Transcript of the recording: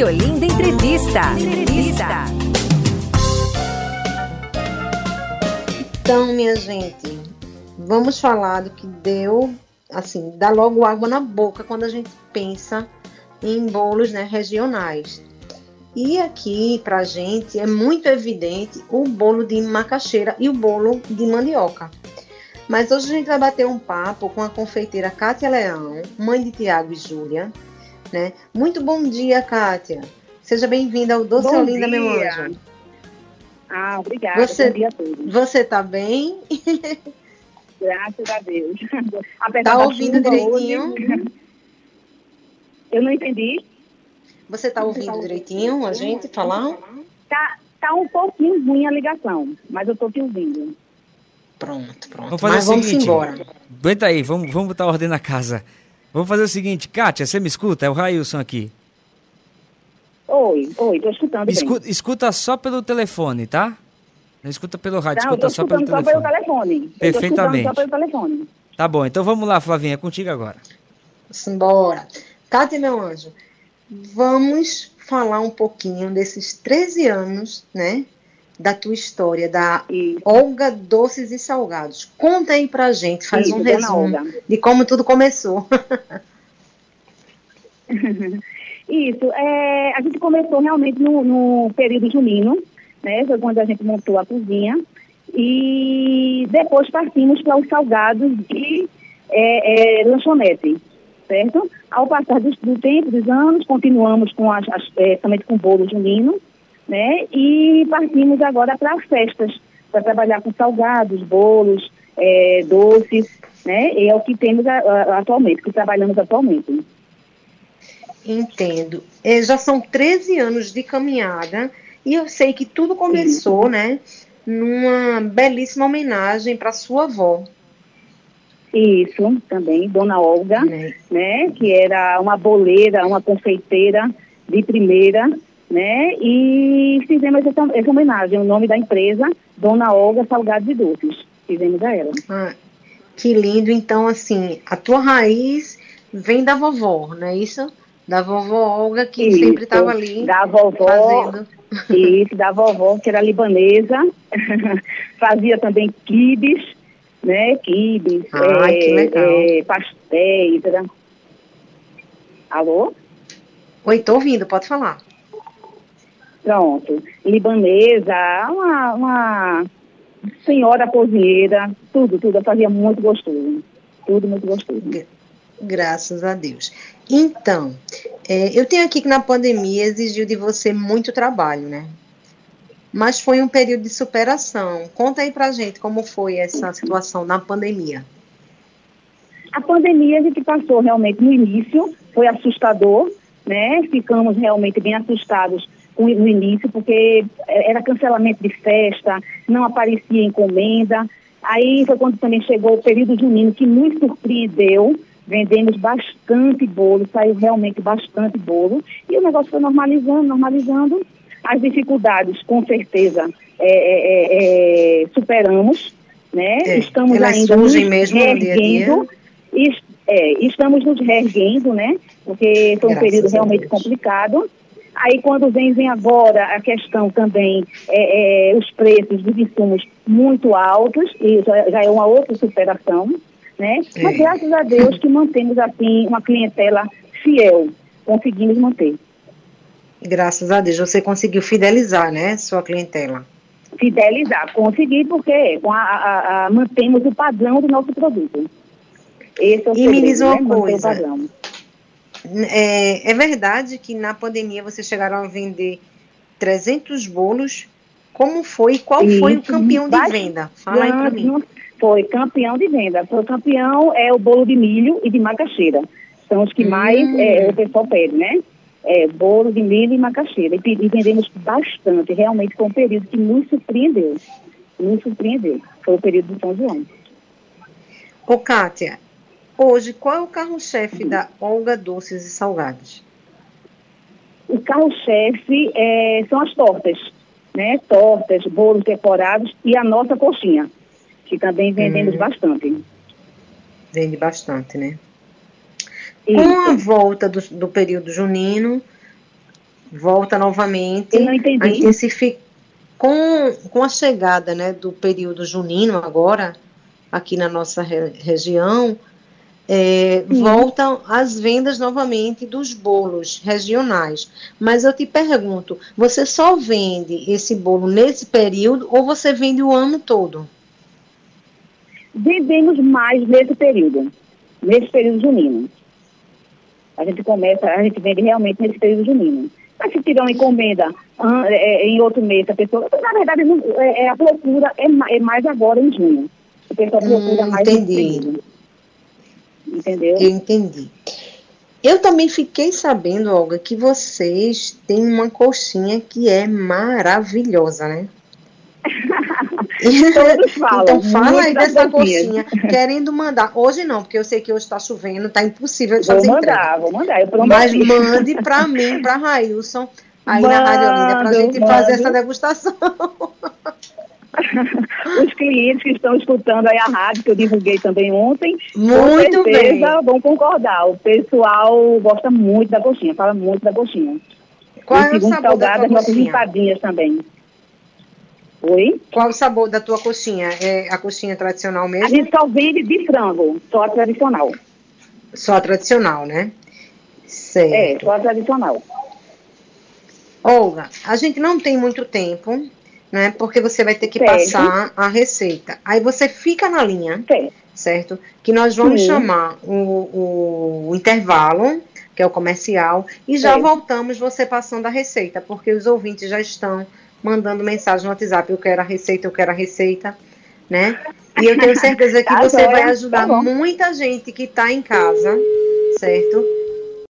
Olinda Entrevista. Entrevista. Então, minha gente, vamos falar do que deu, assim, dá logo água na boca quando a gente pensa em bolos né, regionais. E aqui, pra gente, é muito evidente o bolo de macaxeira e o bolo de mandioca. Mas hoje a gente vai bater um papo com a confeiteira Kátia Leão, mãe de Tiago e Júlia. Né? Muito bom dia, Kátia. Seja bem-vinda ao Doce Bom Olinda, meu dia. anjo. Ah, obrigada. Você- Bom dia a todos. Você tá bem? Graças a Deus. Apesar Tá da ouvindo direitinho? hoje, eu não entendi. Você tá ouvindo direitinho a gente falar? Tá, tá um pouquinho ruim a ligação, mas eu tô te ouvindo. Pronto, pronto. Vamos fazer Mas o vamos seguinte. embora. Aguenta aí, vamos, vamos botar ordem na casa. Vamos fazer o seguinte, Kátia, você me escuta? É o Railson aqui. Oi, oi, tô escutando bem. Escuta, só pelo telefone, tá? Não escuta pelo rádio, Não, escuta só pelo só pelo telefone. Perfeitamente. só pelo telefone. Tá bom, então vamos lá, Flavinha, é contigo agora. Simbora. Kátia, meu anjo, vamos falar um pouquinho desses 13 anos, né? Da tua história, da Isso. Olga Doces e Salgados. Conta aí pra gente, faz Isso, um resumo de como tudo começou. Isso, é, a gente começou realmente no, no período junino, né? Foi quando a gente montou a cozinha. E depois partimos para os salgados de é, é, lanchonete, certo? Ao passar do, do tempo, dos anos, continuamos com as, as, é, somente com bolo junino, né? E partimos agora para as festas, para trabalhar com salgados, bolos, é, doces, né? E é o que temos a- a- atualmente, que trabalhamos atualmente. Entendo. Eh, já são 13 anos de caminhada e eu sei que tudo começou, né? Numa belíssima homenagem para sua avó, Isso, também, Dona Olga, né? né, que era uma boleira, uma confeiteira de primeira, né, e fizemos essa, essa homenagem, o nome da empresa, Dona Olga Salgados e Doces, fizemos a ela. Ah, que lindo. Então, assim, a tua raiz vem da vovó, não é isso? Da vovó Olga, que Isso, sempre estava ali Da vovó, fazendo. isso, da vovó, que era libanesa, fazia também quibes, né, quibes, Ah, que legal. é, pastéis. Alô? Oi, tô ouvindo, pode falar. Pronto. Libanesa, uma, uma senhora cozinheira, tudo, tudo. Eu fazia muito gostoso. Tudo muito gostoso. Graças a Deus. Então, é, eu tenho aqui que na pandemia exigiu de você muito trabalho, né? Mas foi um período de superação. Conta aí pra gente como foi essa situação na pandemia. A pandemia a gente passou realmente no início, foi assustador, né? Ficamos realmente bem assustados no início, porque era cancelamento de festa, não aparecia encomenda. Aí foi quando também chegou o período junino, que nos surpreendeu. Vendemos bastante bolo, saiu realmente bastante bolo. E o negócio foi normalizando, normalizando. As dificuldades, com certeza, é, é, é, é, superamos. Né? É, Estamos elas ainda surgem nos mesmo reerguendo. Es- é, estamos nos reerguendo, né? Porque foi um Graças período realmente complicado. Aí quando vem, vem agora a questão também, é, é, os preços dos insumos muito altos, e já, já é uma outra superação, né? Mas É. graças a Deus que mantemos assim uma clientela fiel, conseguimos manter. Graças a Deus você conseguiu fidelizar, né, sua clientela. Fidelizar, conseguir porque a, a- a- mantemos o padrão do nosso produto. Esse é o E me segredo, diz uma né? Coisa. É, é verdade que na pandemia vocês chegaram a vender 300 bolos. Como foi? Qual foi o Isso, campeão de venda? Fala aí pra mim. Não, Foi campeão de venda. Foi campeão é o bolo de milho e de macaxeira. São os que Hum. mais é, o pessoal pede, né? É, bolo de milho e macaxeira. E, e vendemos bastante. Realmente foi um período que nos surpreendeu. Nos surpreendeu. Foi o período do São João. Ô, Kátia, hoje qual é o carro-chefe da Olga Doces e Salgados? O carro-chefe é, são as tortas, né? Tortas, bolos decorados e a nossa coxinha, que também vendemos Hum. bastante. Vende bastante, né? Isso. Com a volta do, do período junino, volta novamente. Eu não entendi. A intensifica com, com a chegada né, do período junino agora, aqui na nossa re região, é, voltam as vendas novamente dos bolos regionais. Mas eu te pergunto, você só vende esse bolo nesse período ou você vende o ano todo? Vendemos mais nesse período, nesse período junino. A gente começa, a gente vende realmente nesse período junino. Mas se tiver uma encomenda ah, é, em outro mês, a pessoa. Na verdade, é, é, a procura é, é, mais agora em junho. A pessoa procura Hum, mais entendi. nesse período. Entendeu? Eu entendi. Eu também fiquei sabendo, Olga, que vocês têm uma coxinha que é maravilhosa, né? Todos falam. então fala aí dessa coxinha, querendo mandar. Hoje não, porque eu sei que hoje está chovendo, tá impossível de Vou fazer entrega. mandar, vou mandar. Mas mande para mim, para Railson, aí na Rádio Olinda, para a Mando, gente fazer mando. essa degustação. Os clientes que estão escutando aí a rádio, que eu divulguei também ontem, Muito com certeza bem. vão concordar. O pessoal gosta muito da coxinha, fala muito da coxinha. Qual e é o sabor da salgado, tua as nossas coxinha? empadinhas também. Oi? Qual o sabor da tua coxinha? É a coxinha tradicional A mesmo? gente só vende de frango, só a tradicional. Só a tradicional, né? É, Certo. só a tradicional. Olga, a gente não tem muito tempo, né? Porque você vai ter que Certo. passar a receita. Aí você fica na linha, Certo. certo? Que nós vamos Sim. chamar o, o intervalo, que é o comercial, e já Certo. voltamos você passando a receita, porque os ouvintes já estão mandando mensagem no WhatsApp, eu quero a receita, eu quero a receita, né? E eu tenho certeza que Tá você vai tá ajudar bom. muita gente que está em casa, certo?